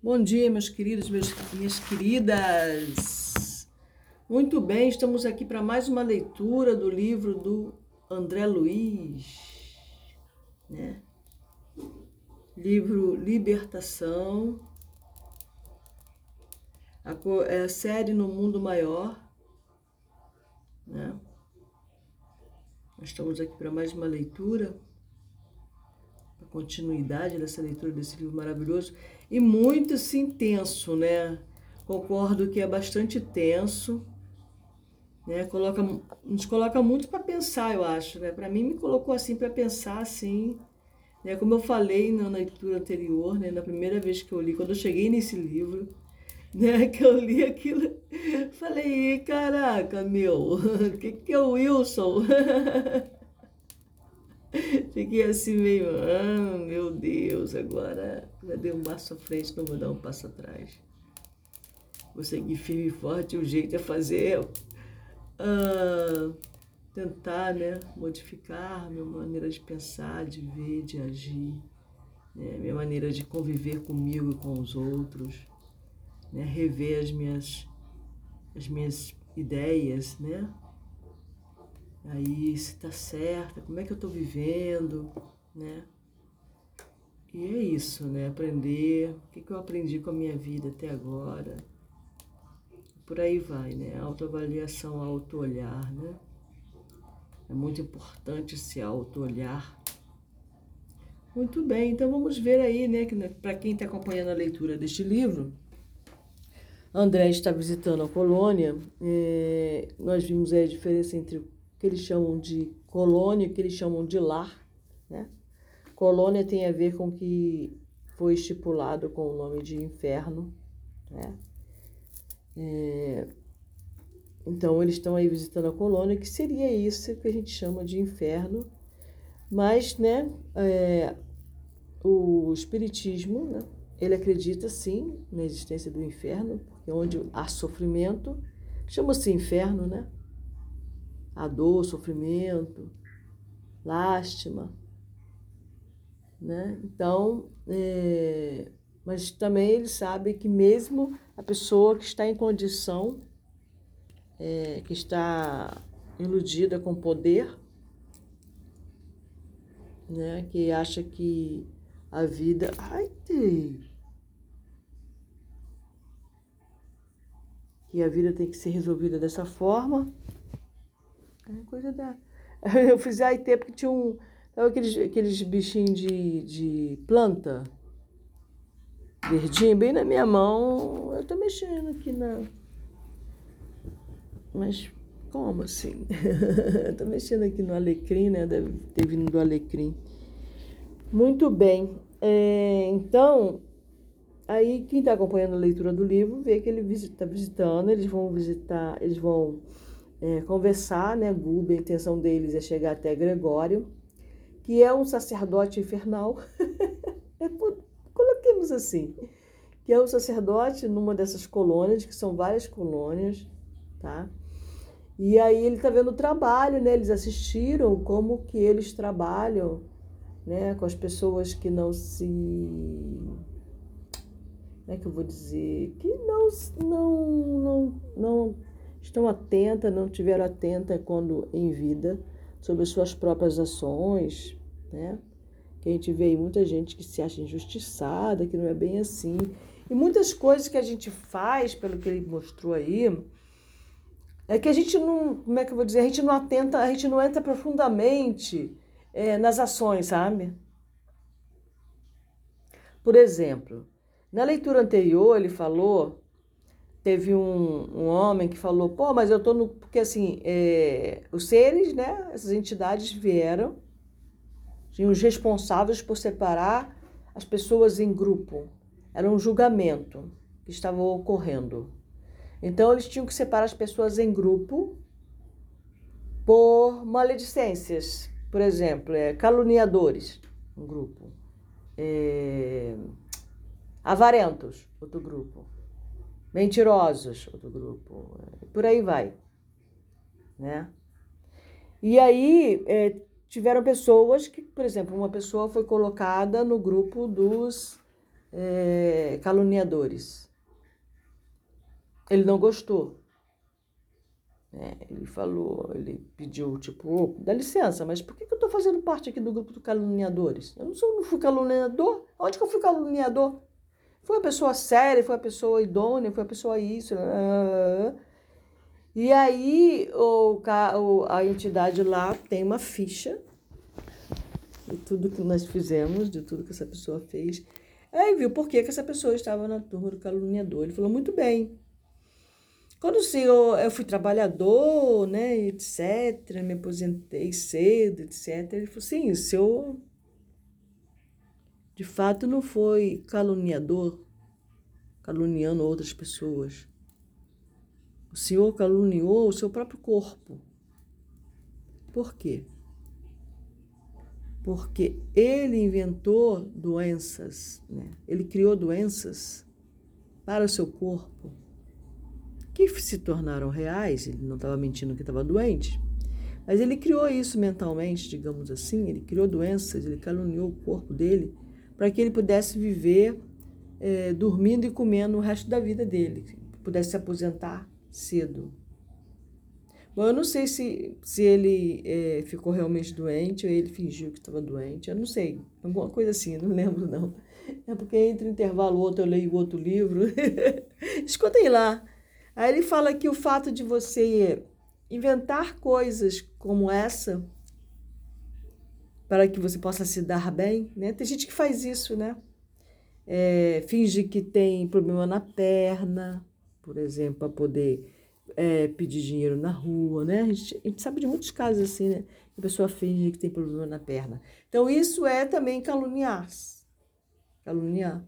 Bom dia, meus queridos, meus, minhas queridas. Muito bem, estamos aqui para mais uma leitura do livro do André Luiz, né? Livro Libertação, a, é a série No Mundo Maior, né? Nós estamos aqui para mais uma leitura continuidade dessa leitura desse livro maravilhoso e muito assim tenso, né? Concordo que é bastante tenso, né? Coloca, nos coloca muito para pensar, eu acho, né? Para mim me colocou assim para pensar assim, né? Como eu falei na leitura anterior, né? Na primeira vez que eu li, quando eu cheguei nesse livro, né? Que eu li aquilo, falei, caraca, meu, o que que é o Wilson? Fiquei assim meio, ah, meu Deus, agora já dei um passo à frente, não vou dar um passo atrás. Vou seguir firme e forte, o jeito é fazer, ah, tentar, né, modificar minha maneira de pensar, de ver, de agir, né, minha maneira de conviver comigo e com os outros, né, rever as minhas, as minhas ideias, né, aí se está certa, como é que eu estou vivendo, né? E é isso, né? Aprender, o que, que eu aprendi com a minha vida até agora. Por aí vai, né? Autoavaliação, auto-olhar, né? É muito importante esse auto-olhar. Muito bem, então vamos ver aí, né? Que, né, Para quem está acompanhando a leitura deste livro, André está visitando a colônia. É, nós vimos aí a diferença entre que eles chamam de colônia, que eles chamam de lar, né? Colônia tem a ver com o que foi estipulado com o nome de inferno, né? É, então, eles estão aí visitando a colônia, que seria isso que a gente chama de inferno, mas, né, é, o Espiritismo, né, ele acredita sim na existência do inferno, porque onde há sofrimento, chama-se inferno, né? a dor, sofrimento, lástima, né? Então, é, mas também ele sabe que mesmo a pessoa que está em condição, é, que está iludida com poder, né? Que acha que a vida, ai, que a vida tem que ser resolvida dessa forma, é coisa da. Eu fiz aí tempo que tinha um. Sabe aqueles, aqueles bichinhos de, de planta? Verdinho, bem na minha mão. Eu tô mexendo aqui na. Mas como assim? tô mexendo aqui no alecrim, né? Deve ter vindo do alecrim. Muito bem. É, então, aí quem está acompanhando a leitura do livro vê que ele está visitando, eles vão visitar, eles vão é, conversar, né? Guba, a intenção deles é chegar até Gregório, que é um sacerdote infernal. é, coloquemos assim, que é um sacerdote numa dessas colônias, que são várias colônias, tá? E aí ele está vendo o trabalho, né? Eles assistiram como que eles trabalham, né? Com as pessoas que não se como é que eu vou dizer? Que não, não, não, não estão atentas, não tiveram atenta quando em vida sobre as suas próprias ações, né? Que a gente vê aí muita gente que se acha injustiçada, que não é bem assim. E muitas coisas que a gente faz, pelo que ele mostrou aí, é que a gente não, como é que eu vou dizer, a gente não atenta, a gente não entra profundamente é, nas ações, sabe? Por exemplo, na leitura anterior ele falou teve um, um homem que falou, pô, mas eu tô no. Porque assim, é, os seres, né? Essas entidades vieram, tinham os responsáveis por separar as pessoas em grupo. Era um julgamento que estava ocorrendo. Então eles tinham que separar as pessoas em grupo por maledicências. Por exemplo, é, caluniadores, um grupo. É, avarentos, outro grupo Mentirosos, outro grupo. Por aí vai. Né? E aí é, tiveram pessoas que, por exemplo, uma pessoa foi colocada no grupo dos é, caluniadores. Ele não gostou. É, ele falou, ele pediu, tipo, oh, dá licença, mas por que, que eu estou fazendo parte aqui do grupo de caluniadores? Eu não, sou, não fui caluniador? Onde que eu fui caluniador? Foi a pessoa séria, foi a pessoa idônea, foi a pessoa isso. E aí o, a entidade lá tem uma ficha de tudo que nós fizemos, de tudo que essa pessoa fez. Aí viu por que, que essa pessoa estava na turma do caluniador. Ele falou, muito bem. Quando o senhor, eu fui trabalhador, né, etc., me aposentei cedo, etc., ele falou, sim, o senhor de fato não foi caluniador, caluniando outras pessoas. O Senhor caluniou o seu próprio corpo. Por quê? Porque ele inventou doenças, né? ele criou doenças para o seu corpo que se tornaram reais. Ele não estava mentindo que estava doente, mas ele criou isso mentalmente, digamos assim. Ele criou doenças, ele caluniou o corpo dele para que ele pudesse viver é, dormindo e comendo o resto da vida dele, pudesse se aposentar cedo. Bom, eu não sei se, se ele é, ficou realmente doente ou ele fingiu que estava doente, eu não sei, alguma coisa assim, não lembro não. É porque entre um intervalo outro eu leio outro livro. Escutem lá. Aí ele fala que o fato de você inventar coisas como essa para que você possa se dar bem, né? Tem gente que faz isso, né? É, finge que tem problema na perna, por exemplo, para poder é, pedir dinheiro na rua, né? A gente, a gente, sabe de muitos casos assim, né? A pessoa finge que tem problema na perna. Então, isso é também caluniar. Caluniar.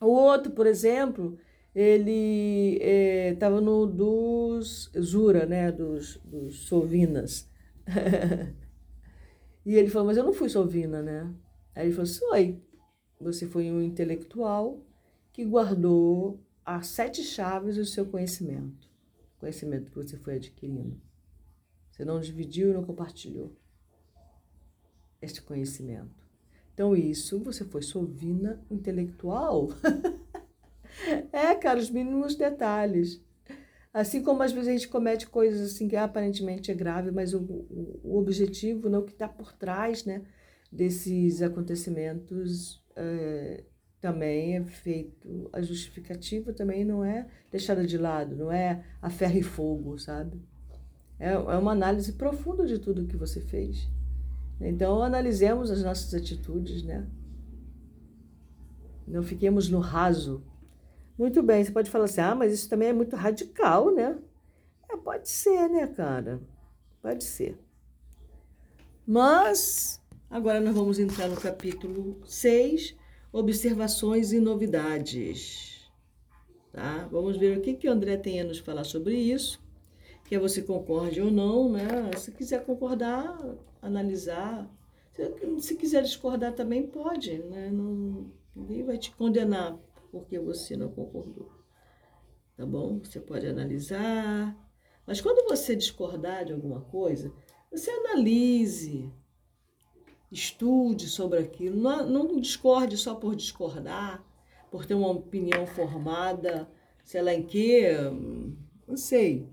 O outro, por exemplo, ele estava é, no dos Zura, né? Dos, dos Sovinas. E ele falou, mas eu não fui sovina, né? Aí ele falou, foi. Você foi um intelectual que guardou as sete chaves do seu conhecimento. Conhecimento que você foi adquirindo. Você não dividiu e não compartilhou este conhecimento. Então, isso, você foi sovina intelectual. é, cara, os mínimos detalhes. Assim como às vezes a gente comete coisas assim que aparentemente é grave, mas o, o, o objetivo, não, que está por trás né, desses acontecimentos é, também é feito. A justificativa também não é deixada de lado, não é a ferro e fogo, sabe? É, é uma análise profunda de tudo que você fez. Então, analisemos as nossas atitudes, né? Não fiquemos no raso muito bem, você pode falar assim, ah, mas isso também é muito radical, né? É, pode ser, né, cara? Pode ser. Mas, agora nós vamos entrar no capítulo 6, observações e novidades. Tá? Vamos ver o que, que o André tem a nos falar sobre isso. Quer você concorde ou não, né? Se quiser concordar, analisar. Se, se quiser discordar também pode, né? Não, ninguém vai te condenar porque você não concordou. Tá bom? Você pode analisar. Mas quando você discordar de alguma coisa, você analise, estude sobre aquilo. Não, não discorde só por discordar, por ter uma opinião formada, sei lá em quê, não sei.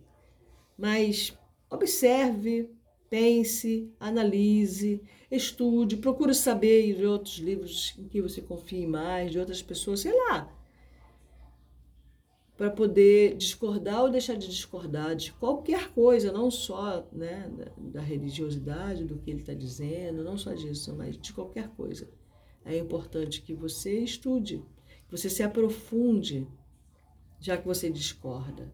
Mas observe, pense, analise, estude, procure saber de outros livros em que você confie mais, de outras pessoas, sei lá. Para poder discordar ou deixar de discordar de qualquer coisa, não só né, da, da religiosidade, do que ele está dizendo, não só disso, mas de qualquer coisa. É importante que você estude, que você se aprofunde, já que você discorda.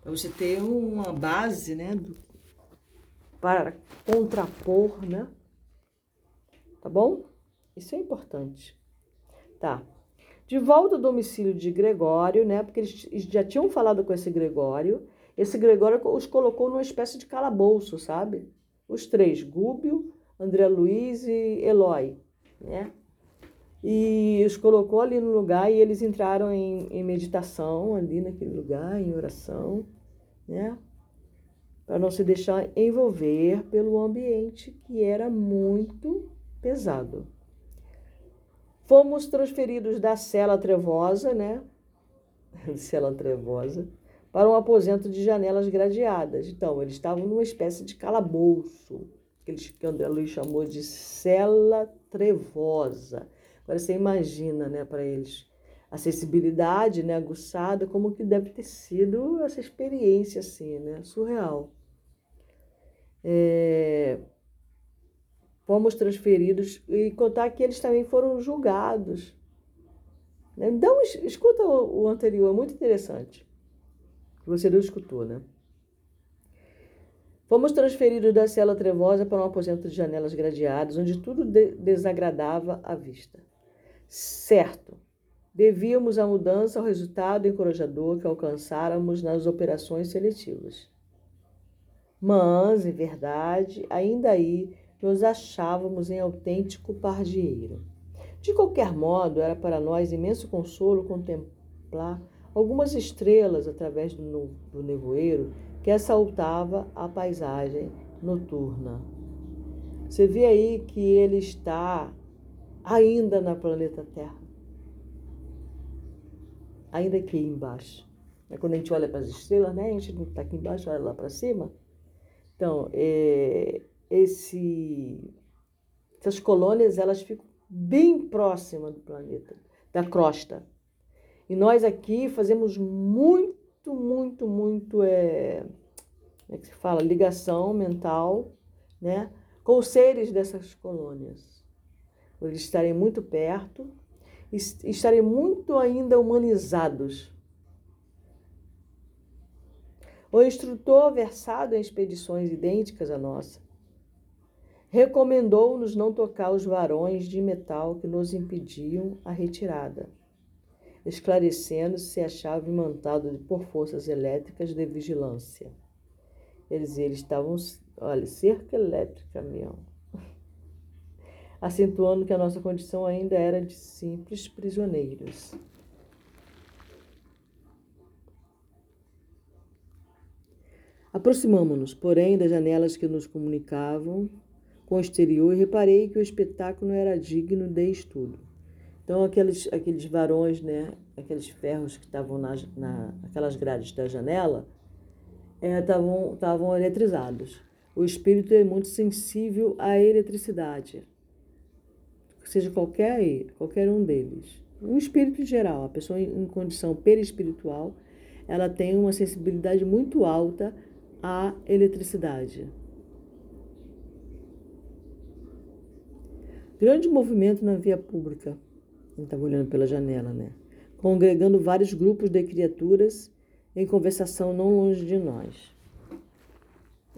Para você ter uma base né, do, para contrapor, né? Tá bom? Isso é importante. Tá. De volta ao domicílio de Gregório, né? Porque eles já tinham falado com esse Gregório. Esse Gregório os colocou numa espécie de calabouço, sabe? Os três, Gúbio, André Luiz e Eloy, né? E os colocou ali no lugar e eles entraram em, em meditação ali naquele lugar, em oração, né? para não se deixar envolver pelo ambiente que era muito pesado. Fomos transferidos da cela trevosa, né? cela trevosa, para um aposento de janelas gradeadas. Então, eles estavam numa espécie de calabouço, que, André Luiz chamou de cela trevosa. Agora você imagina, né, para eles, a sensibilidade, né, aguçada, como que deve ter sido essa experiência, assim, né, surreal. É, fomos transferidos e contar que eles também foram julgados. Né? Então, escuta o, anterior, é muito interessante. Você não escutou, né? Fomos transferidos da cela trevosa para um aposento de janelas gradeadas, onde tudo de desagradava a vista. Certo, devíamos a mudança ao resultado encorajador que alcançáramos nas operações seletivas. Mas, em verdade, ainda aí nos achávamos em autêntico pardieiro. De qualquer modo, era para nós imenso consolo contemplar algumas estrelas através do, do nevoeiro que assaltava a paisagem noturna. Você vê aí que ele está ainda na planeta Terra. Ainda aqui embaixo. É quando a gente olha para as estrelas, né? A gente não está aqui embaixo, olha lá para cima. Então, é, esse, essas colônias elas ficam bem próximas do planeta, da crosta. E nós aqui fazemos muito, muito, muito, é, como é que se fala? Ligação mental, né? Com os seres dessas colônias. Eles estarem muito perto e estarem muito ainda humanizados o instrutor, versado em expedições idênticas à nossa, recomendou-nos não tocar os varões de metal que nos impediam a retirada, esclarecendo se achava imantado por forças elétricas de vigilância. Eles, eles estavam, olha, cerca elétrica mesmo, acentuando que a nossa condição ainda era de simples prisioneiros. Aproximamo-nos, porém, das janelas que nos comunicavam com o exterior e reparei que o espetáculo era digno de estudo. Então, aqueles, aqueles varões, né, aqueles ferros que estavam na, na aquelas grades da janela, estavam é, eletrizados. O espírito é muito sensível à eletricidade, seja qualquer, qualquer um deles. O espírito em geral, a pessoa em condição perispiritual, ela tem uma sensibilidade muito alta a eletricidade. Grande movimento na via pública. Ele estava olhando pela janela, né? Congregando vários grupos de criaturas em conversação não longe de nós.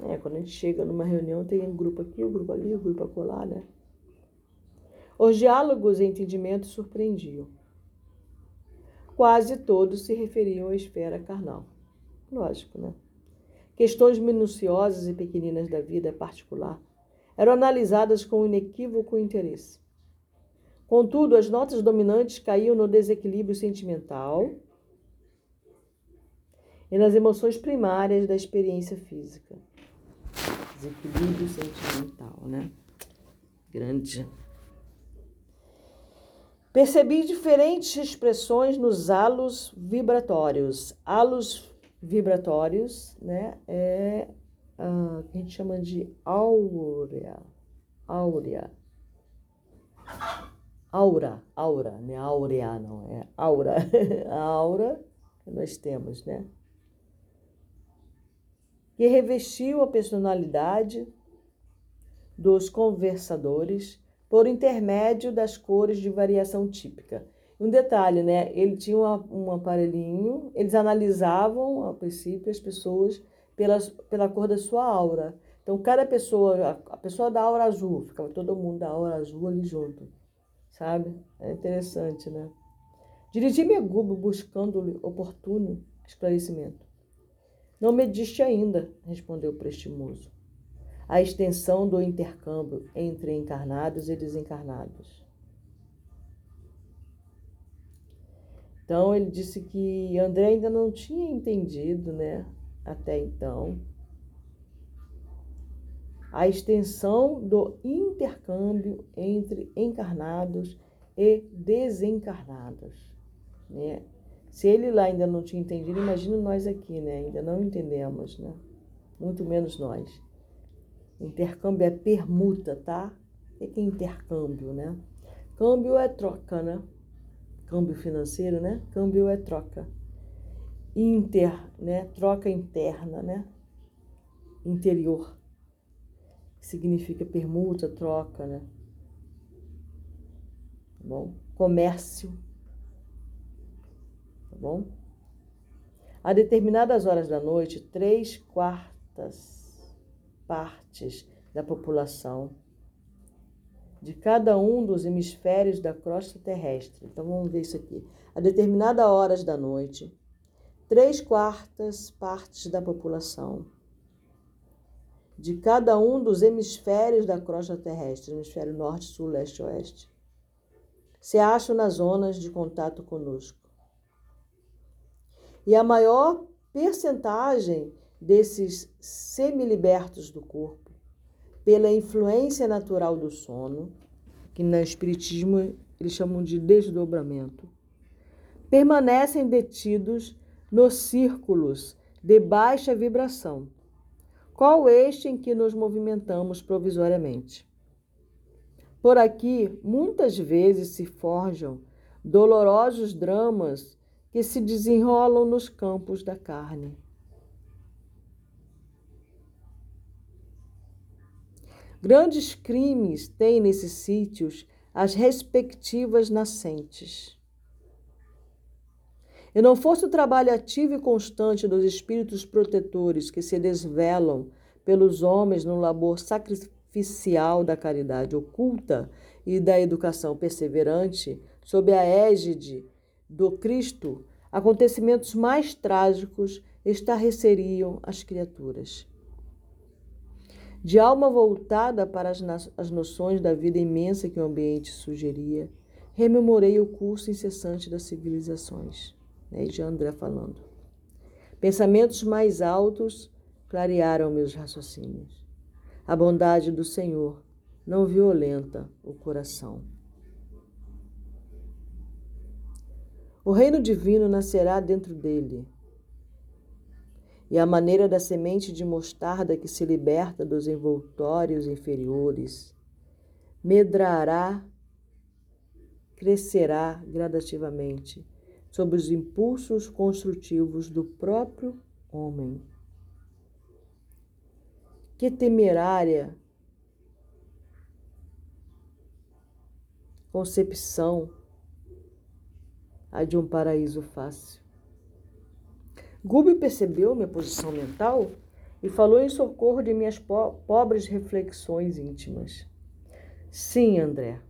É, quando a gente chega numa reunião, tem um grupo aqui, um grupo ali, um grupo acolá, né? Os diálogos e entendimentos surpreendiam. Quase todos se referiam à esfera carnal. Lógico, né? Questões minuciosas e pequeninas da vida particular eram analisadas com inequívoco interesse. Contudo, as notas dominantes caíam no desequilíbrio sentimental e nas emoções primárias da experiência física. Desequilíbrio sentimental, né? Grande. Percebi diferentes expressões nos halos vibratórios. Halos vibratórios, né? É uh, que a gente chama de áurea. Áurea. Aura, aura, né? Áurea não, é aura. a aura que nós temos, né? Que revestiu a personalidade dos conversadores por intermédio das cores de variação típica. Um detalhe, né? Ele tinha um aparelhinho, eles analisavam, a princípio, as pessoas pelas, pela cor da sua aura. Então, cada pessoa, a pessoa da aura azul, ficava todo mundo da aura azul ali junto, sabe? É interessante, né? Dirigi-me a Gubo buscando-lhe oportuno esclarecimento. Não mediste ainda, respondeu o prestimoso, a extensão do intercâmbio entre encarnados e desencarnados. Então ele disse que André ainda não tinha entendido, né, até então, a extensão do intercâmbio entre encarnados e desencarnados. Né? Se ele lá ainda não tinha entendido, imagina nós aqui, né? Ainda não entendemos, né? Muito menos nós. Intercâmbio é permuta, tá? O que é intercâmbio, né? Câmbio é troca, né? Câmbio financeiro, né? Câmbio é troca. Inter, né? Troca interna, né? Interior. Significa permuta, troca, né? Tá bom? Comércio. Tá bom? A determinadas horas da noite, três quartas partes da população de cada um dos hemisférios da crosta terrestre. Então vamos ver isso aqui. A determinadas horas da noite, três quartas partes da população de cada um dos hemisférios da crosta terrestre, hemisfério norte, sul, leste e oeste, se acham nas zonas de contato conosco. E a maior percentagem desses semilibertos do corpo, pela influência natural do sono, que no Espiritismo eles chamam de desdobramento, permanecem detidos nos círculos de baixa vibração, qual este em que nos movimentamos provisoriamente. Por aqui, muitas vezes se forjam dolorosos dramas que se desenrolam nos campos da carne. Grandes crimes têm nesses sítios as respectivas nascentes. E não fosse o trabalho ativo e constante dos espíritos protetores que se desvelam pelos homens no labor sacrificial da caridade oculta e da educação perseverante, sob a égide do Cristo, acontecimentos mais trágicos estarreceriam as criaturas. De alma voltada para as, as noções da vida imensa que o ambiente sugeria, rememorei o curso incessante das civilizações. Né? E já André falando. Pensamentos mais altos clarearam meus raciocínios. A bondade do Senhor não violenta o coração. O reino divino nascerá dentro dele. E a maneira da semente de mostarda que se liberta dos envoltórios inferiores medrará, crescerá gradativamente sob os impulsos construtivos do próprio homem. Que temerária concepção a de um paraíso fácil. Gúbio percebeu minha posição mental e falou em socorro de minhas po pobres reflexões íntimas. Sim, André,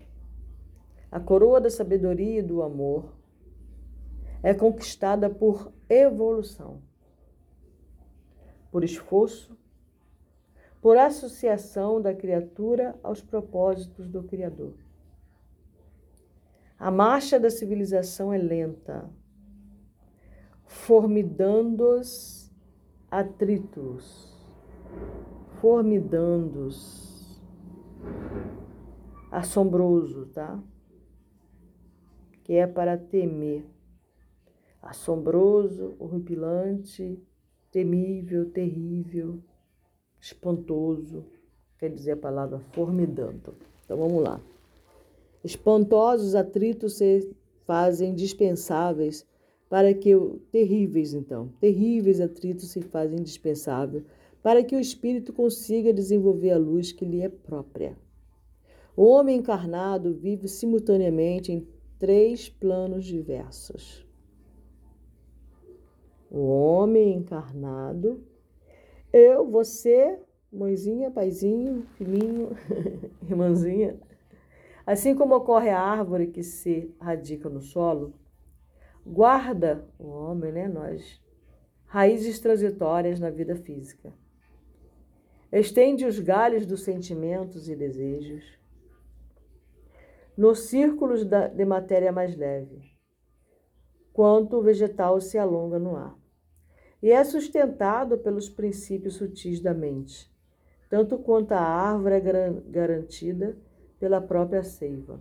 a coroa da sabedoria e do amor é conquistada por evolução, por esforço por associação da criatura aos propósitos do Criador. A marcha da civilização é lenta, formidandos atritos, formidandos, assombroso, tá? Que é para temer, assombroso, horripilante, temível, terrível espantoso, quer dizer a palavra formidando. Então vamos lá. Espantosos atritos se fazem dispensáveis para que o terríveis então, terríveis atritos se fazem indispensáveis para que o espírito consiga desenvolver a luz que lhe é própria. O homem encarnado vive simultaneamente em três planos diversos. O homem encarnado eu, você, mãezinha, paizinho, filhinho, irmãzinha. Assim como ocorre a árvore que se radica no solo, guarda o homem, né, nós, raízes transitórias na vida física. Estende os galhos dos sentimentos e desejos nos círculos de matéria mais leve, quanto o vegetal se alonga no ar e é sustentado pelos princípios sutis da mente, tanto quanto a árvore é garantida pela própria seiva.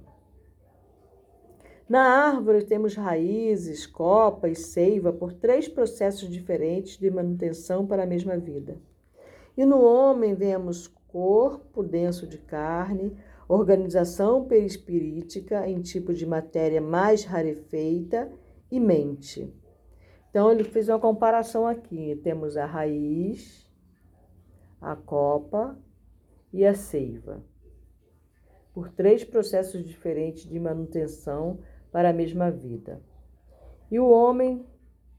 Na árvore temos raízes, copa e seiva por três processos diferentes de manutenção para a mesma vida. E no homem vemos corpo denso de carne, organização perispirítica em tipo de matéria mais rarefeita e mente. Então ele fez uma comparação aqui. Temos a raiz, a copa e a seiva. Por três processos diferentes de manutenção para a mesma vida. E o homem,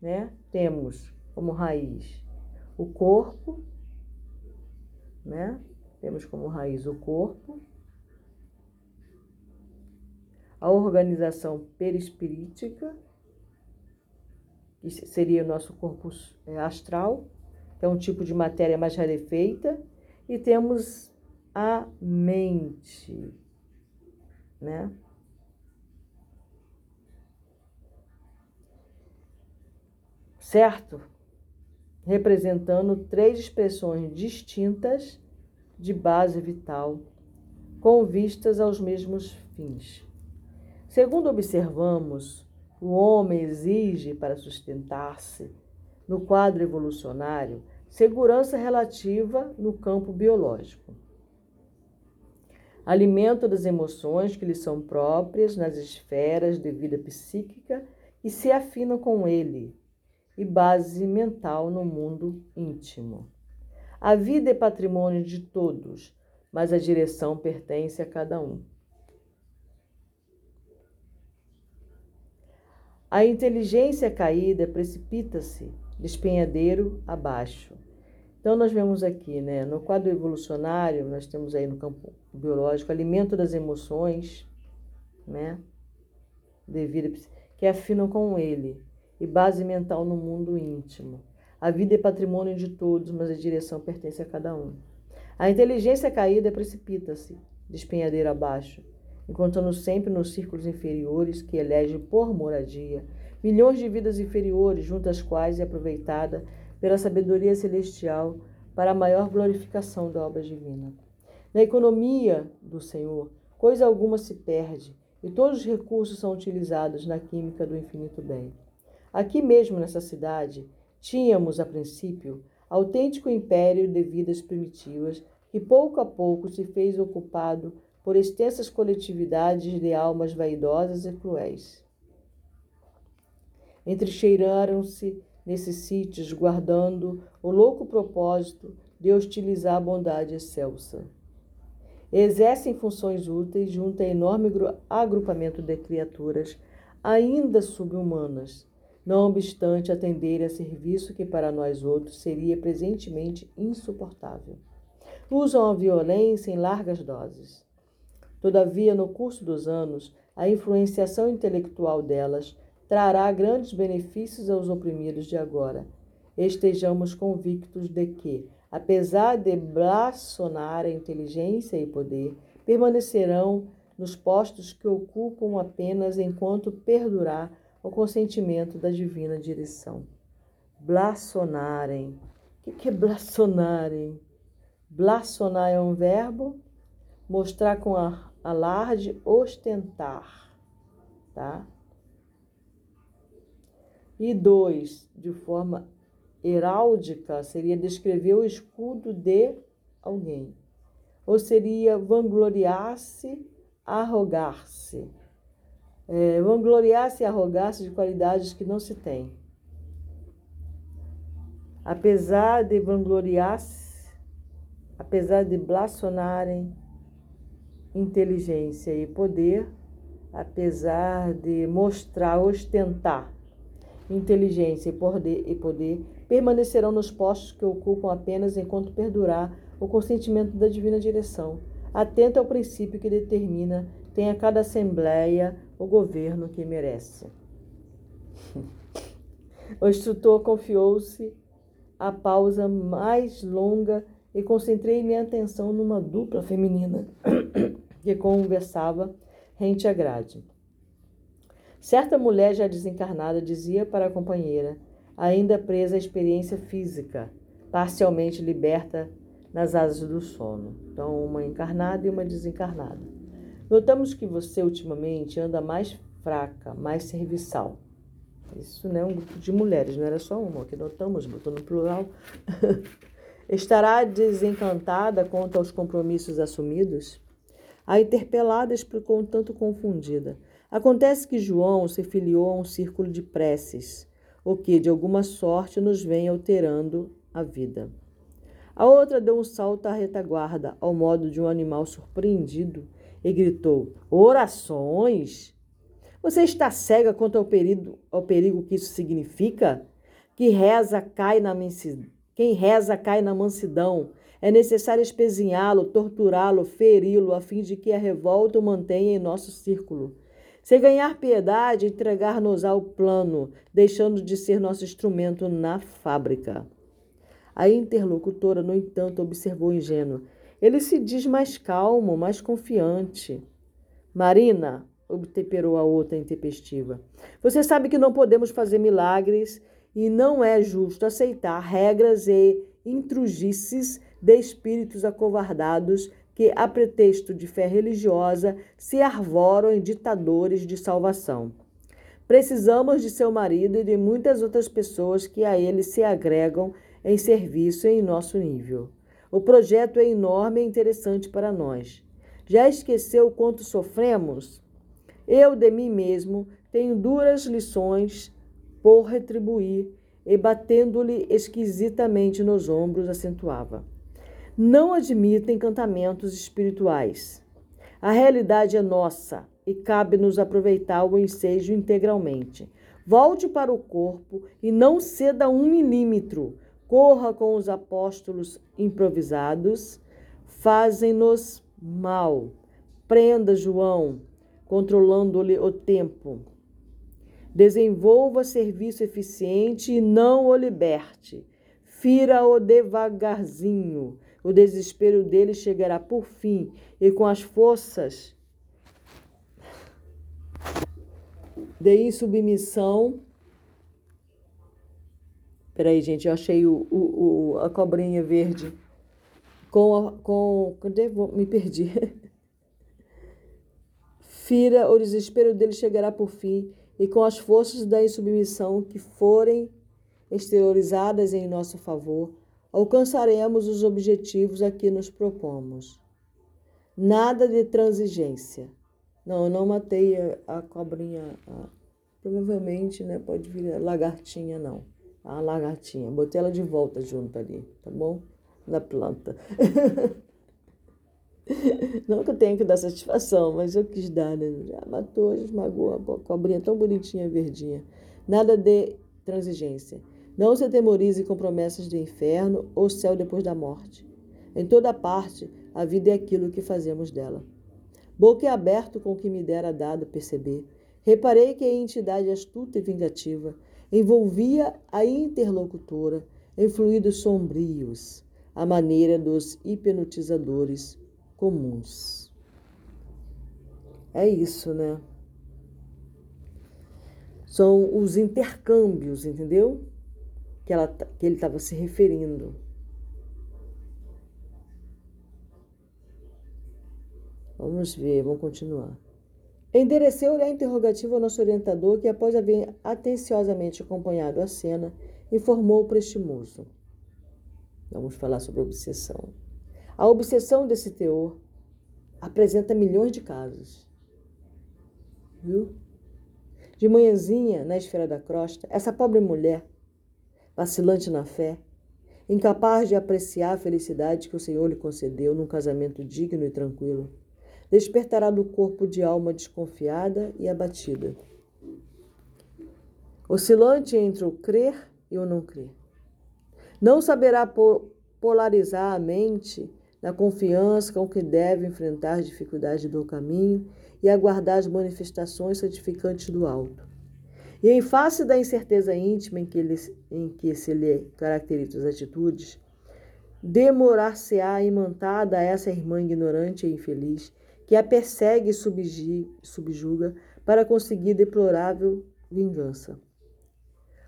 né, temos como raiz o corpo, né? Temos como raiz o corpo, a organização perispirítica, que seria o nosso corpo é, astral, que é um tipo de matéria mais rarefeita, e temos a mente, né? Certo? Representando três expressões distintas de base vital, com vistas aos mesmos fins. Segundo observamos, o homem exige para sustentar-se, no quadro evolucionário, segurança relativa no campo biológico. Alimento das emoções que lhe são próprias nas esferas de vida psíquica e se afinam com ele, e base mental no mundo íntimo. A vida é patrimônio de todos, mas a direção pertence a cada um. A inteligência caída precipita-se despenhadeiro abaixo. Então, nós vemos aqui, né, no quadro evolucionário, nós temos aí no campo biológico, alimento das emoções, né, devido, que afinam com ele, e base mental no mundo íntimo. A vida é patrimônio de todos, mas a direção pertence a cada um. A inteligência caída precipita-se despenhadeiro abaixo, encontrando sempre nos círculos inferiores que elege por moradia milhões de vidas inferiores, junto às quais é aproveitada pela sabedoria celestial para a maior glorificação da obra divina. Na economia do Senhor, coisa alguma se perde e todos os recursos são utilizados na química do infinito bem. Aqui mesmo nessa cidade, tínhamos, a princípio, autêntico império de vidas primitivas que pouco a pouco se fez ocupado por extensas coletividades de almas vaidosas e cruéis. Entrecheiraram-se nesses sítios, guardando o louco propósito de hostilizar a bondade excelsa. Exercem funções úteis junto a enorme agrupamento de criaturas ainda subhumanas, não obstante atenderem a serviço que para nós outros seria presentemente insuportável. Usam a violência em largas doses. Todavia, no curso dos anos, a influenciação intelectual delas trará grandes benefícios aos oprimidos de agora. Estejamos convictos de que, apesar de blasfonar a inteligência e poder, permanecerão nos postos que ocupam apenas enquanto perdurar o consentimento da divina direção. Blasfonarem. O que é blasfonarem? Blasfonar é um verbo, mostrar com alarde, ostentar, tá? E dois, de forma heráldica, seria descrever o escudo de alguém. Ou seria vangloriar-se, arrogar-se. É, vangloriar-se e arrogar-se de qualidades que não se tem. Apesar de vangloriar-se, apesar de blasfonarem inteligência e poder, apesar de mostrar, ostentar inteligência e poder, e poder, permanecerão nos postos que ocupam apenas enquanto perdurar o consentimento da divina direção, atento ao princípio que determina tem a cada assembleia o governo que merece. O instrutor confiou-se a pausa mais longa e concentrei minha atenção numa dupla feminina que conversava rente à grade. Certa mulher já desencarnada dizia para a companheira, ainda presa à experiência física, parcialmente liberta nas asas do sono. Então, uma encarnada e uma desencarnada. Notamos que você ultimamente anda mais fraca, mais serviçal. Isso não é um grupo de mulheres, não era só uma, que notamos, botou no plural. Estará desencantada quanto aos compromissos assumidos? A interpelada explicou um tanto confundida. Acontece que João se filiou a um círculo de preces, o que, de alguma sorte, nos vem alterando a vida. A outra deu um salto à retaguarda, ao modo de um animal surpreendido, e gritou: Orações? Você está cega quanto ao perigo, ao perigo que isso significa? Que reza cai na. Quem reza cai na mansidão. É necessário espezinhá-lo, torturá-lo, feri-lo, a fim de que a revolta o mantenha em nosso círculo. Se ganhar piedade, entregar-nos ao plano, deixando de ser nosso instrumento na fábrica. A interlocutora, no entanto, observou ingênuo. Ele se diz mais calmo, mais confiante. Marina, obtemperou a outra intempestiva. Você sabe que não podemos fazer milagres e não é justo aceitar regras e intrugices de espíritos acovardados que, a pretexto de fé religiosa, se arvoram em ditadores de salvação. Precisamos de seu marido e de muitas outras pessoas que a ele se agregam em serviço em nosso nível. O projeto é enorme e interessante para nós. Já esqueceu quanto sofremos? Eu de mim mesmo tenho duras lições por retribuir, e batendo-lhe esquisitamente nos ombros, acentuava. Não admita encantamentos espirituais. A realidade é nossa e cabe-nos aproveitar o ensejo integralmente. Volte para o corpo e não ceda um milímetro. Corra com os apóstolos improvisados, fazem-nos mal. Prenda João, controlando-lhe o tempo. Desenvolva serviço eficiente e não o liberte. Fira-o devagarzinho. O desespero dele chegará por fim e com as forças de insubmissão. Peraí, gente, eu achei o, o, o a cobrinha verde com a, com cadê? Me perdi. Fira, o desespero dele chegará por fim, e com as forças da insubmissão que forem exteriorizadas em nosso favor, alcançaremos os objetivos a que nos propomos. Nada de transigência. Não, eu não matei a, a cobrinha. A, provavelmente, né? Pode vir a lagartinha, não. A lagartinha. Botei ela de volta junto ali, tá bom? Na planta. Não que eu tenha que dar satisfação, mas eu quis dar, né? Já matou, já esmagou a cobrinha tão bonitinha, verdinha. Nada de transigência. Não se atemorize com promessas de inferno ou céu depois da morte. Em toda parte, a vida é aquilo que fazemos dela. Boque aberto com o que me dera dado perceber. Reparei que a entidade astuta e vingativa envolvia a interlocutora em fluidos sombrios, à maneira dos hipnotizadores comuns. É isso, né? São os intercâmbios, entendeu? Que, ela, que ele estava se referindo. Vamos ver, vamos continuar. Endereceu-lhe a interrogativa ao nosso orientador, que, após haver atenciosamente acompanhado a cena, informou o prestimoso. Vamos falar sobre obsessão. A obsessão desse teor apresenta milhões de casos. Viu? De manhãzinha, na esfera da crosta, essa pobre mulher, vacilante na fé, incapaz de apreciar a felicidade que o Senhor lhe concedeu num casamento digno e tranquilo, despertará do corpo de alma desconfiada e abatida. Oscilante entre o crer e o não crer. Não saberá polarizar a mente na confiança com que deve enfrentar as dificuldades do caminho e aguardar as manifestações santificantes do alto. E em face da incerteza íntima em que, ele, em que se lhe caracterizam as atitudes, demorar-se-á imantada a essa irmã ignorante e infeliz, que a persegue e subjuga para conseguir deplorável vingança.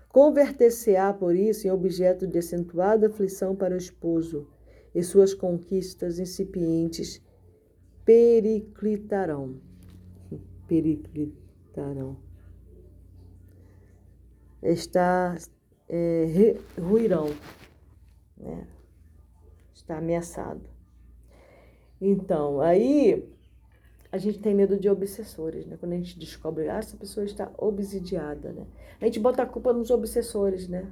Converter-se-á, por isso, em objeto de acentuada aflição para o esposo, e suas conquistas incipientes periclitarão. Periclitarão. Está é, ruirão, né? está ameaçado. Então, aí a gente tem medo de obsessores, né? Quando a gente descobre, ah, essa pessoa está obsidiada, né? A gente bota a culpa nos obsessores, né?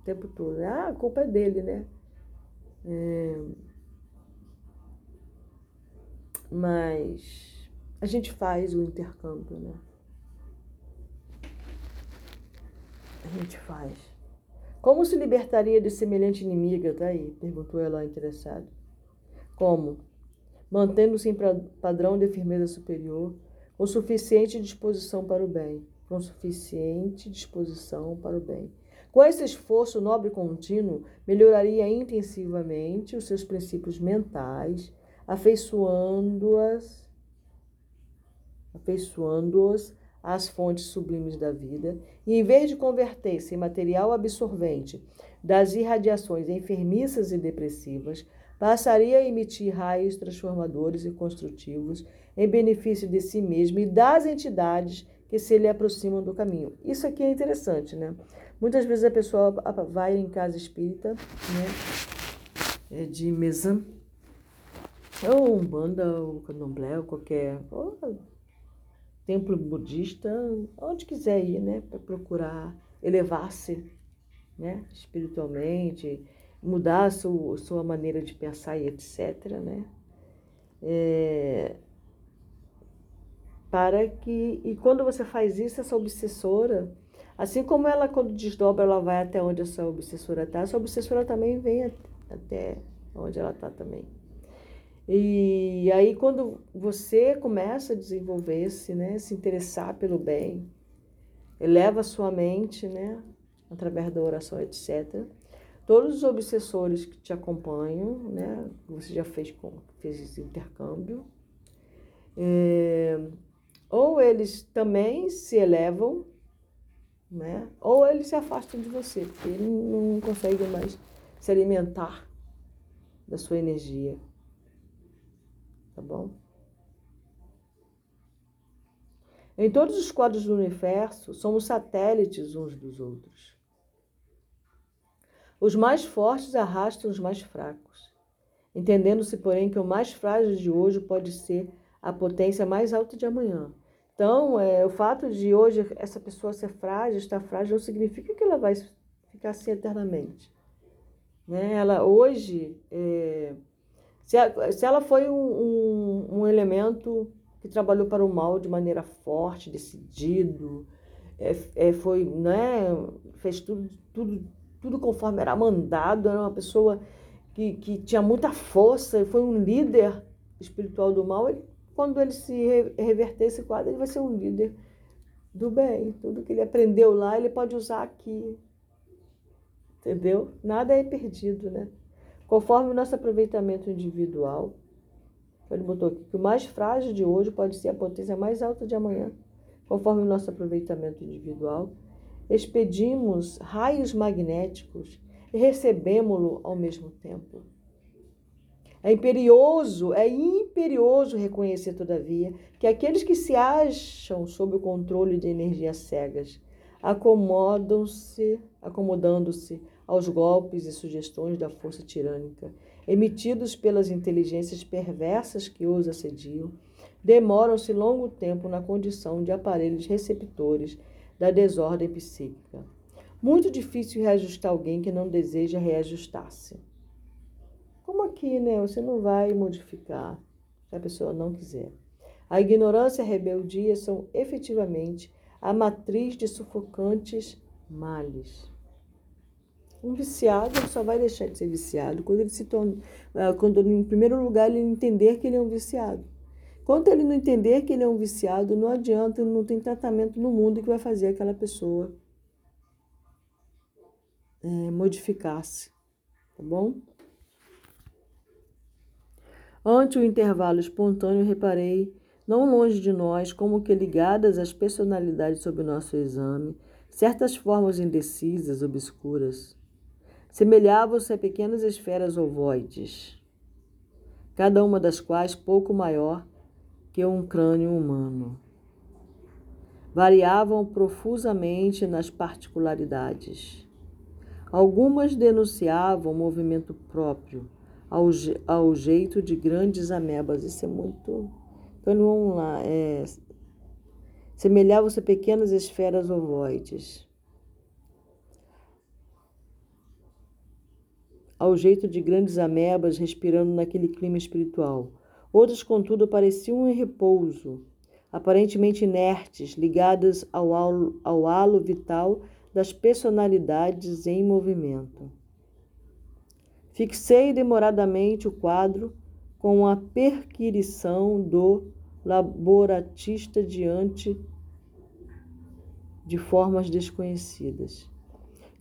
O tempo todo. Ah, a culpa é dele, né? É... Mas a gente faz o intercâmbio, né? A gente faz. Como se libertaria de semelhante inimiga? Tá aí, perguntou ela interessada. Como? Mantendo-se em padrão de firmeza superior, com suficiente disposição para o bem, com suficiente disposição para o bem. Com esse esforço nobre contínuo, melhoraria intensivamente os seus princípios mentais, afeiçoando-as, afeiçoando-os às fontes sublimes da vida, e em vez de converter-se em material absorvente das irradiações enfermiças e depressivas, passaria a emitir raios transformadores e construtivos em benefício de si mesmo e das entidades que se lhe aproximam do caminho. Isso aqui é interessante, né? Muitas vezes a pessoa vai em casa espírita, né? É de mesa, ou umbanda, ou candomblé, ou qualquer ou templo budista, onde quiser ir, né? Para procurar elevar-se, né? Espiritualmente, mudar a sua, sua maneira de pensar e etc. Né? É, para que e quando você faz isso, essa obsessora, assim como ela quando desdobra, ela vai até onde essa obsessora está, essa obsessora também vem até onde ela está também. E aí quando você começa a desenvolver-se, né, se interessar pelo bem, eleva a sua mente, né, através da oração, etc todos os obsessores que te acompanham, né? Você já fez, fez esse intercâmbio. É, ou eles também se elevam, né? Ou eles se afastam de você, porque eles não conseguem mais se alimentar da sua energia. Tá bom? Em todos os quadros do universo, somos satélites uns dos outros. Os mais fortes arrastam os mais fracos, entendendo-se, porém, que o mais frágil de hoje pode ser a potência mais alta de amanhã. Então, é, o fato de hoje essa pessoa ser frágil, estar frágil, não significa que ela vai ficar assim eternamente. Né? Ela hoje, é, se, a, se, ela foi um, um, um, elemento que trabalhou para o mal de maneira forte, decidido, é, é foi, né, fez tudo, tudo tudo conforme era mandado, era uma pessoa que, que tinha muita força, foi um líder espiritual do mal. Ele, quando ele se reverter esse quadro, ele vai ser um líder do bem. Tudo que ele aprendeu lá, ele pode usar aqui. Entendeu? Nada é perdido, né? Conforme o nosso aproveitamento individual, ele botou aqui que o mais frágil de hoje pode ser a potência mais alta de amanhã. Conforme o nosso aproveitamento individual, expedimos raios magnéticos e recebemos-lo ao mesmo tempo. É imperioso, é imperioso reconhecer, todavia, que aqueles que se acham sob o controle de energias cegas acomodam-se, acomodando-se aos golpes e sugestões da força tirânica, emitidos pelas inteligências perversas que os assediam, demoram-se longo tempo na condição de aparelhos receptores da desordem psíquica. Muito difícil reajustar alguém que não deseja reajustar-se. Como aqui, né? Você não vai modificar se a pessoa não quiser. A ignorância e a rebeldia são efetivamente a matriz de sufocantes males. Um viciado só vai deixar de ser viciado quando ele se torna, ah, quando em primeiro lugar ele entender que ele é um viciado. Quando ele não entender que ele é um viciado, não adianta, não tem tratamento no mundo que vai fazer aquela pessoa é, modificar-se, tá bom? Ante o intervalo espontâneo, reparei, não longe de nós, como que ligadas às personalidades sob o nosso exame, certas formas indecisas, obscuras, semelhavam-se a pequenas esferas ovoides, cada uma das quais pouco maior que um crânio humano. variavam profusamente nas particularidades. Algumas denunciavam movimento próprio, ao, ao jeito de grandes amebas. Isso é muito. Então vamos lá. É... Semelhavam-se a pequenas esferas ovoides. Ao jeito de grandes amebas respirando naquele clima espiritual. Outras, contudo, pareciam em repouso, aparentemente inertes, ligadas ao halo, ao halo vital das personalidades em movimento. Fixei demoradamente o quadro com a perquirição do laboratista diante de formas desconhecidas.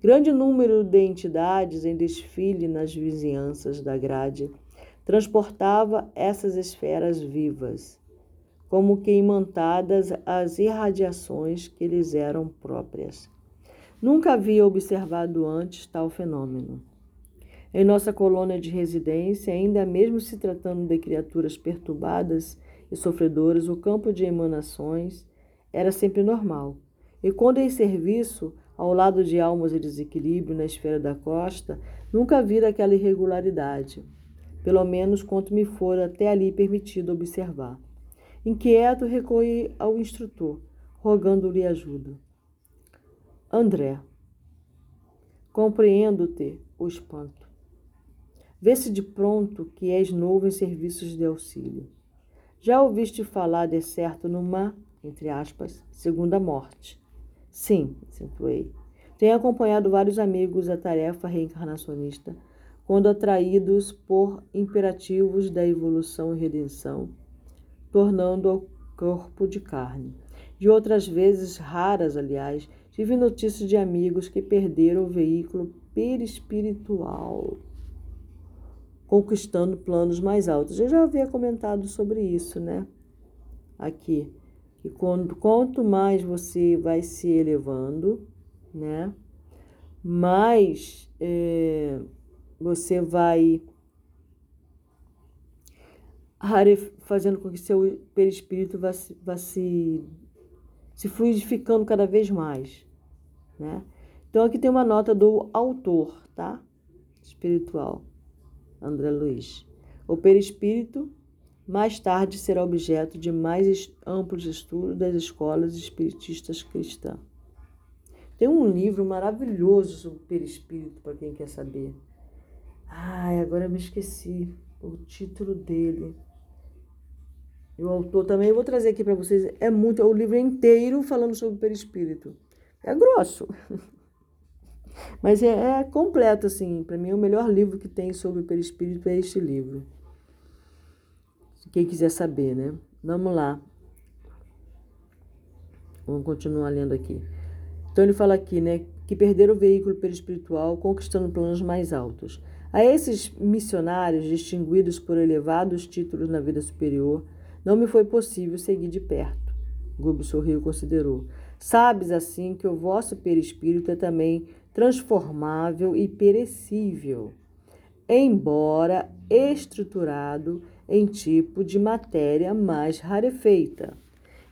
Grande número de entidades em desfile nas vizinhanças da grade transportava essas esferas vivas, como que imantadas as irradiações que lhes eram próprias. Nunca havia observado antes tal fenômeno. Em nossa colônia de residência, ainda mesmo se tratando de criaturas perturbadas e sofredoras, o campo de emanações era sempre normal. E quando em serviço, ao lado de almas em desequilíbrio na esfera da costa, nunca vi aquela irregularidade, pelo menos quanto me for até ali permitido observar. Inquieto, recorri ao instrutor, rogando-lhe ajuda. André, compreendo-te o espanto. Vê-se de pronto que és novo em serviços de auxílio. Já ouviste falar de certo numa, entre aspas, segunda morte? Sim, acentuei. Tenho acompanhado vários amigos à tarefa reencarnacionista, quando atraídos por imperativos da evolução e redenção, tornando ao corpo de carne. De outras vezes, raras, aliás, tive notícias de amigos que perderam o veículo perispiritual conquistando planos mais altos. Eu já havia comentado sobre isso, né? Aqui. Que quando, quanto mais você vai se elevando, né? Mais é, você vai fazendo com que seu perispírito vá, vá se, se fluidificando cada vez mais, né? Então aqui tem uma nota do autor, tá? Espiritual. André Luiz. O perispírito mais tarde será objeto de mais amplos estudos das escolas espiritistas cristãs. Tem um livro maravilhoso sobre o perispírito, para quem quer saber. Ai, agora eu me esqueci o título dele. E o autor também, eu vou trazer aqui para vocês. É muito, é o livro inteiro falando sobre o perispírito. É grosso. Mas é, é completo, assim. Para mim, o melhor livro que tem sobre o perispírito é este livro. Quem quiser saber, né? Vamos lá. Vamos continuar lendo aqui. Então ele fala aqui, né, que perderam o veículo perispiritual conquistando planos mais altos. A esses missionários distinguidos por elevados títulos na vida superior, não me foi possível seguir de perto. Gubo sorriu e considerou. Sabes assim que o vosso perispírito é também transformável e perecível, embora estruturado em tipo de matéria mais rarefeita.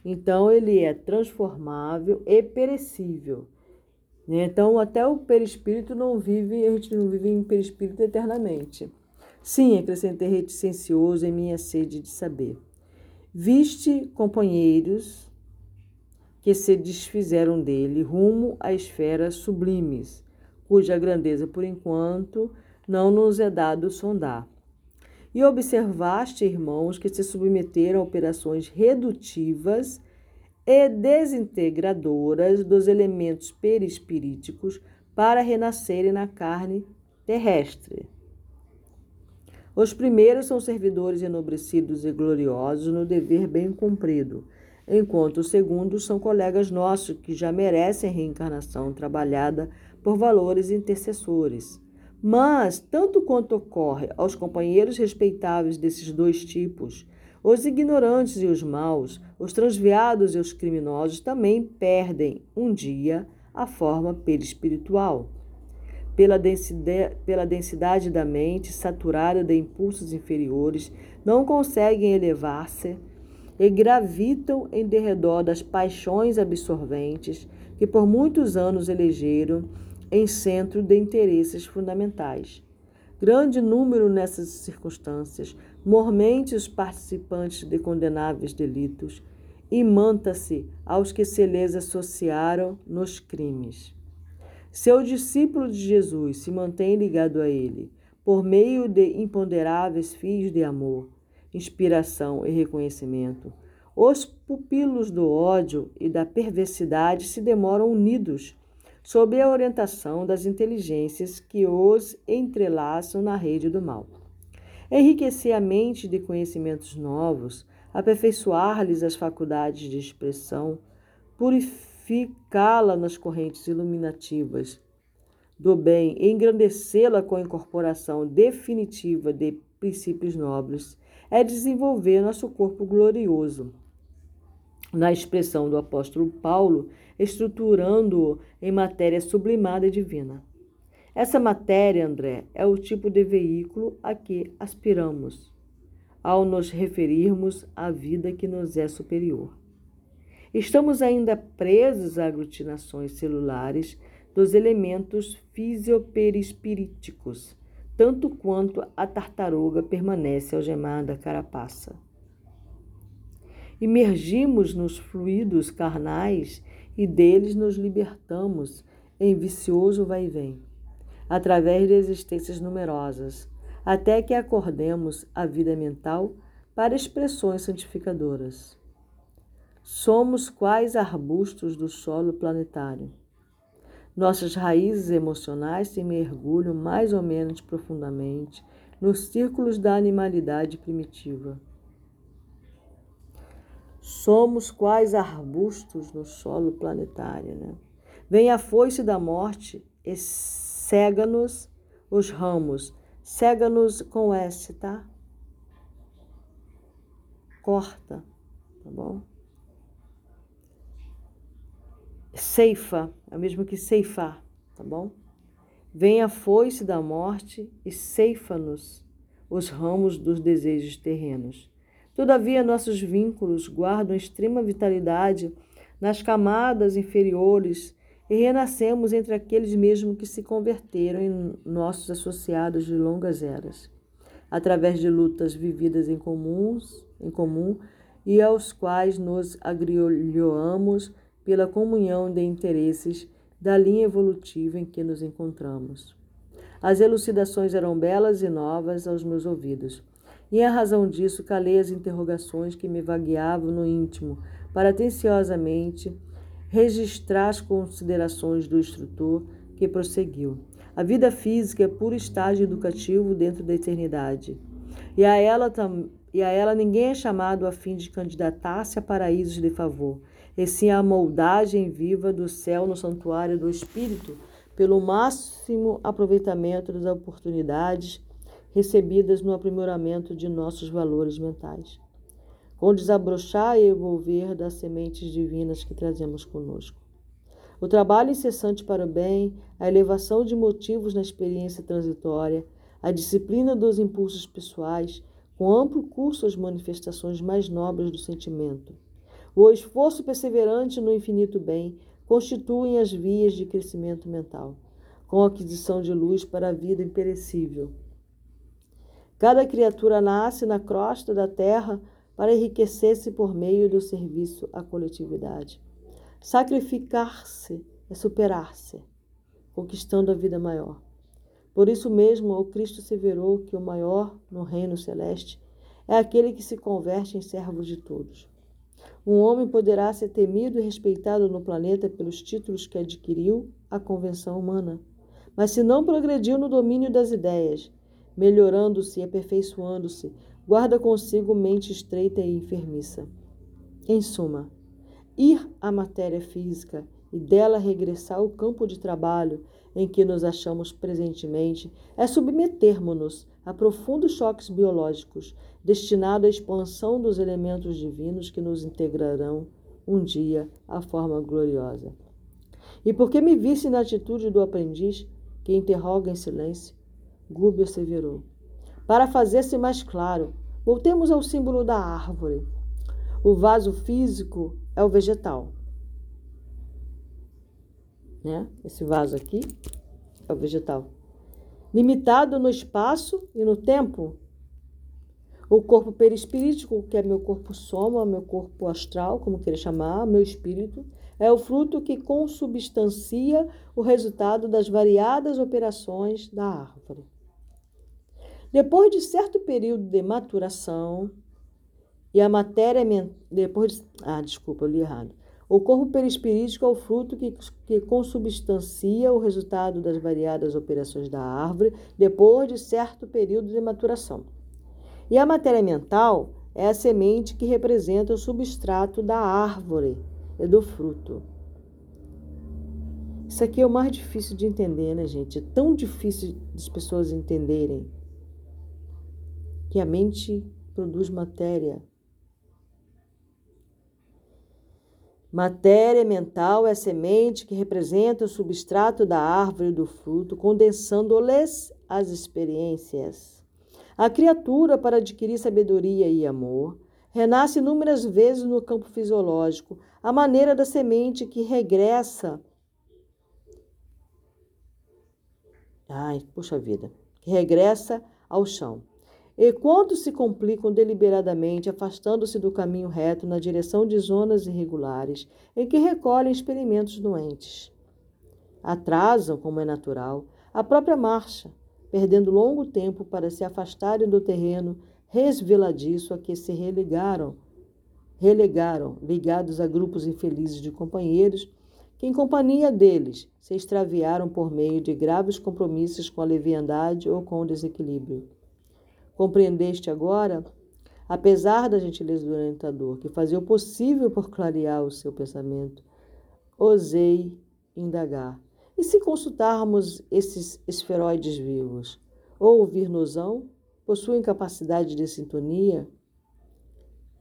Então, ele é transformável e perecível. Né? Então, até o perispírito não vive, a gente não vive em perispírito eternamente. Sim, acrescentei reticencioso em minha sede de saber. Viste companheiros que se desfizeram dele rumo a esferas sublimes, cuja grandeza, por enquanto, não nos é dado sondar. E observaste, irmãos, que se submeteram a operações redutivas e desintegradoras dos elementos perispiríticos para renascerem na carne terrestre. Os primeiros são servidores enobrecidos e gloriosos no dever bem cumprido enquanto os segundos são colegas nossos que já merecem reencarnação trabalhada por valores intercessores. Mas, tanto quanto ocorre aos companheiros respeitáveis desses dois tipos, os ignorantes e os maus, os transviados e os criminosos também perdem um dia a forma perispiritual. Pela densidade, pela densidade da mente saturada de impulsos inferiores, não conseguem elevar-se e gravitam em derredor das paixões absorventes que por muitos anos elegeram em centro de interesses fundamentais. Grande número nessas circunstâncias, mormente os participantes de condenáveis delitos, imanta-se aos que se lhes associaram nos crimes. Seu discípulo de Jesus se mantém ligado a ele, por meio de imponderáveis fios de amor, inspiração e reconhecimento. Os pupilos do ódio e da perversidade se demoram unidos sob a orientação das inteligências que os entrelaçam na rede do mal. Enriquecer a mente de conhecimentos novos, aperfeiçoar-lhes as faculdades de expressão, purificá-la nas correntes iluminativas do bem engrandecê-la com a incorporação definitiva de princípios nobres, é desenvolver nosso corpo glorioso. Na expressão do apóstolo Paulo, estruturando-o em matéria sublimada e divina. Essa matéria, André, é o tipo de veículo a que aspiramos ao nos referirmos à vida que nos é superior. Estamos ainda presos a aglutinações celulares dos elementos fisioperispiríticos, tanto quanto a tartaruga permanece algemada à carapaça. Imergimos nos fluidos carnais e deles nos libertamos em vicioso vai-vem, através de existências numerosas, até que acordemos a vida mental para expressões santificadoras. Somos quais arbustos do solo planetário nossas raízes emocionais se mergulham mais ou menos profundamente nos círculos da animalidade primitiva. Somos quais arbustos no solo planetário, né? Vem a foice da morte e cega-nos os ramos. Cega-nos com S, tá? Corta, tá bom? ceifa, é o mesmo que ceifar, tá bom? Vem a foice da morte e ceifa-nos os ramos dos desejos terrenos. Todavia, nossos vínculos guardam extrema vitalidade nas camadas inferiores e renascemos entre aqueles mesmos que se converteram em nossos associados de longas eras, através de lutas vividas em, comuns, em comum e aos quais nos agrilhoamos pela comunhão de interesses da linha evolutiva em que nos encontramos. As elucidações eram belas e novas aos meus ouvidos, e em razão disso calei as interrogações que me vagueavam no íntimo, para atenciosamente registrar as considerações do instrutor que prosseguiu. A vida física é puro estágio educativo dentro da eternidade, e a ela, e a ela ninguém é chamado a fim de candidatar-se a paraísos de favor e sim a moldagem viva do céu no santuário do Espírito, pelo máximo aproveitamento das oportunidades recebidas no aprimoramento de nossos valores mentais, com desabrochar e envolver das sementes divinas que trazemos conosco. O trabalho incessante para o bem, a elevação de motivos na experiência transitória, a disciplina dos impulsos pessoais, com amplo curso às manifestações mais nobres do sentimento o esforço perseverante no infinito bem constituem as vias de crescimento mental, com aquisição de luz para a vida imperecível. Cada criatura nasce na crosta da terra para enriquecer-se por meio do serviço à coletividade. Sacrificar-se é superar-se, conquistando a vida maior. Por isso mesmo, o Cristo severou que o maior no reino celeste é aquele que se converte em servo de todos. Um homem poderá ser temido e respeitado no planeta pelos títulos que adquiriu a convenção humana, mas se não progrediu no domínio das ideias, melhorando-se e aperfeiçoando-se, guarda consigo mente estreita e enfermiça. Em suma, ir à matéria física e dela regressar ao campo de trabalho em que nos achamos presentemente é submetermos-nos a profundos choques biológicos destinado à expansão dos elementos divinos que nos integrarão um dia à forma gloriosa. E porque me visse na atitude do aprendiz, que interroga em silêncio, Gúbio asseverou. Para fazer-se mais claro, voltemos ao símbolo da árvore. O vaso físico é o vegetal. Né? Esse vaso aqui é o vegetal. Limitado no espaço e no tempo. O corpo perispirítico, que é meu corpo soma, meu corpo astral, como queira chamar, meu espírito, é o fruto que consubstancia o resultado das variadas operações da árvore. Depois de certo período de maturação, e a matéria depois de, ah, desculpa, eu li errado. O corpo perispirítico é o fruto que, que consubstancia o resultado das variadas operações da árvore depois de certo período de maturação. E a matéria mental é a semente que representa o substrato da árvore é do fruto. Isso aqui é o mais difícil de entender, né, gente? É tão difícil das pessoas entenderem que a mente produz matéria. Matéria mental é a semente que representa o substrato da árvore do fruto, condensando-lhes as experiências. A criatura, para adquirir sabedoria e amor, renasce inúmeras vezes no campo fisiológico, a maneira da semente que regressa. Ai, puxa vida, que regressa ao chão. E quando se complicam deliberadamente, afastando-se do caminho reto na direção de zonas irregulares em que recolhem experimentos doentes. Atrasam, como é natural, a própria marcha, perdendo longo tempo para se afastarem do terreno resveladiço a que se religaram relegaram, ligados a grupos infelizes de companheiros, que em companhia deles se extraviaram por meio de graves compromissos com a leviandade ou com o desequilíbrio. Compreendeste agora? Apesar da gentileza do orientador, que fazia o possível por clarear o seu pensamento, ousei indagar. E se consultarmos esses esferoides vivos, ou ouvir-nos-ão, possuem capacidade de sintonia?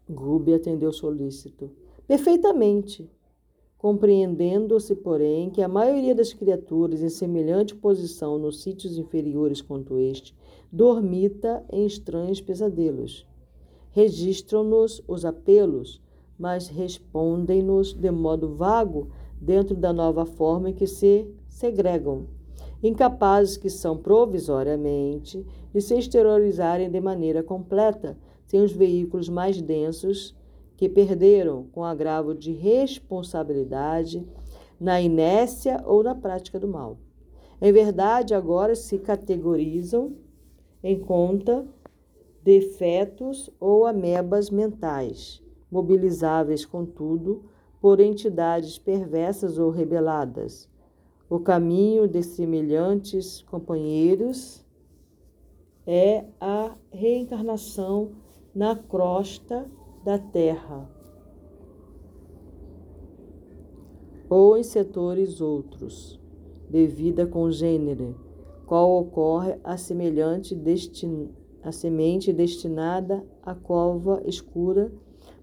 Ruby atendeu solícito. Perfeitamente. Compreendendo-se, porém, que a maioria das criaturas em semelhante posição nos sítios inferiores quanto este, dormita em estranhos pesadelos. Registram-nos os apelos, mas respondem-nos de modo vago dentro da nova forma em que se segregam, incapazes que são provisoriamente de se exteriorizarem de maneira completa, sem os veículos mais densos que perderam com agravo de responsabilidade na inércia ou na prática do mal. Em verdade, agora se categorizam em conta defetos ou amebas mentais, mobilizáveis, contudo, por entidades perversas ou rebeladas. O caminho de semelhantes companheiros é a reencarnação na crosta da terra ou em setores outros, de vida congênere, qual ocorre a semelhante a semente destinada à cova escura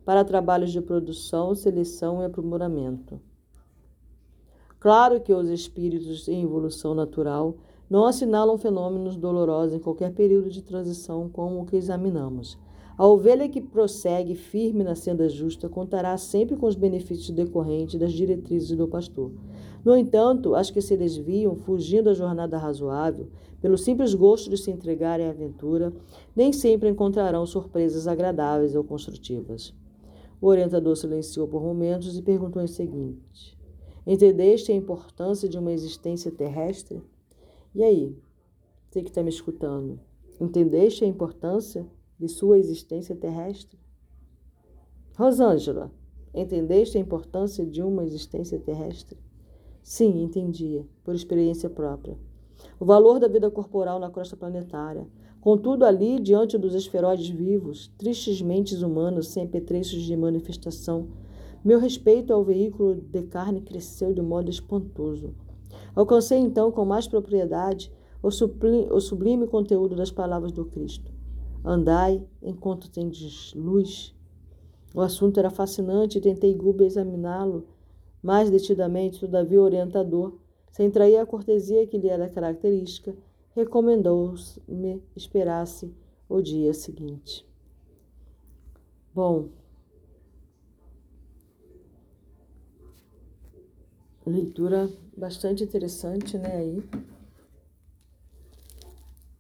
para trabalhos de produção, seleção e aprimoramento. Claro que os espíritos em evolução natural não assinalam fenômenos dolorosos em qualquer período de transição como o que examinamos. A ovelha que prossegue firme na senda justa contará sempre com os benefícios decorrentes das diretrizes do pastor. No entanto, as que se desviam, fugindo da jornada razoável, pelo simples gosto de se entregarem à aventura, nem sempre encontrarão surpresas agradáveis ou construtivas. O orientador silenciou por momentos e perguntou em seguinte: Entendeste a importância de uma existência terrestre? E aí, você que está me escutando, entendeste a importância de sua existência terrestre? Rosângela, entendeste a importância de uma existência terrestre? Sim, entendia, por experiência própria. O valor da vida corporal na crosta planetária. Contudo, ali, diante dos esferoides vivos, tristes mentes humanas sem apetrechos de manifestação, meu respeito ao veículo de carne cresceu de modo espantoso. Alcancei então com mais propriedade o sublime, conteúdo das palavras do Cristo. Andai enquanto tendes luz. O assunto era fascinante e tentei Guba examiná-lo mais detidamente, todavia o orientador, sem trair a cortesia que lhe era característica, recomendou-me esperasse o dia seguinte. Bom, leitura bastante interessante, né? Aí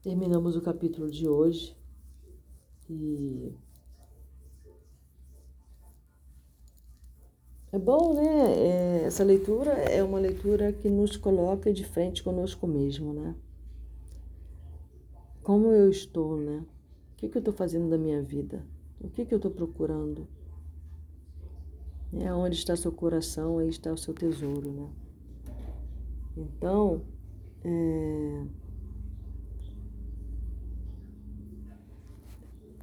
terminamos o capítulo de hoje e é bom, né? É, essa leitura é uma leitura que nos coloca de frente conosco mesmo, né? Como eu estou, né? O que, que eu estou fazendo da minha vida? O que, que eu estou procurando? É, onde está seu coração, aí está o seu tesouro, né? Então, é...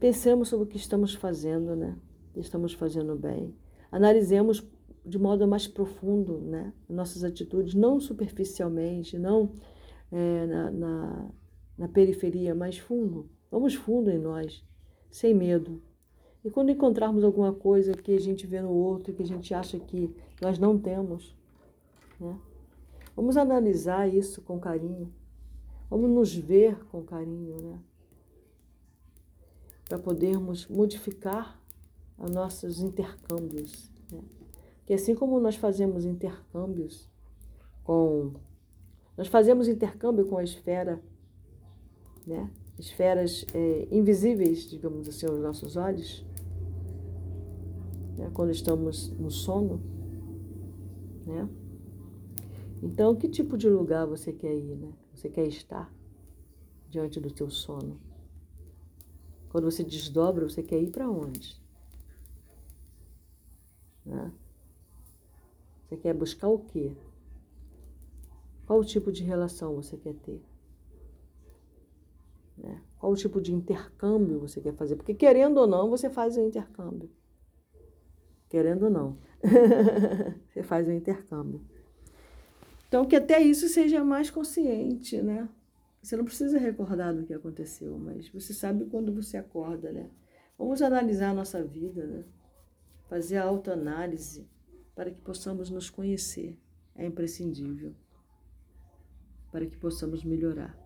pensemos sobre o que estamos fazendo, né? Estamos fazendo bem. Analisemos de modo mais profundo, né? Nossas atitudes, não superficialmente, não é, na, na, na periferia, mas fundo. Vamos fundo em nós, sem medo, e quando encontrarmos alguma coisa que a gente vê no outro, que a gente acha que nós não temos, né? vamos analisar isso com carinho. Vamos nos ver com carinho, né? Para podermos modificar os nossos intercâmbios. Né? Que assim como nós fazemos intercâmbios com. Nós fazemos intercâmbio com a esfera, né? esferas é, invisíveis, digamos assim, aos nossos olhos, né, quando estamos no sono, né? Então, que tipo de lugar você quer ir, né? Você quer estar diante do teu sono? Quando você desdobra, você quer ir para onde? Né? Você quer buscar o quê? Qual tipo de relação você quer ter? Né? Qual tipo de intercâmbio você quer fazer? Porque querendo ou não, você faz o intercâmbio querendo ou não. você faz o intercâmbio. Então, que até isso seja mais consciente, né? Você não precisa recordar do que aconteceu, mas você sabe quando você acorda, né? Vamos analisar a nossa vida, né? Fazer a autoanálise para que possamos nos conhecer. É imprescindível. Para que possamos melhorar.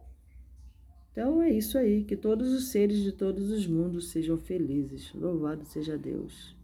Então é isso aí, que todos os seres de todos os mundos sejam felizes. Louvado seja Deus.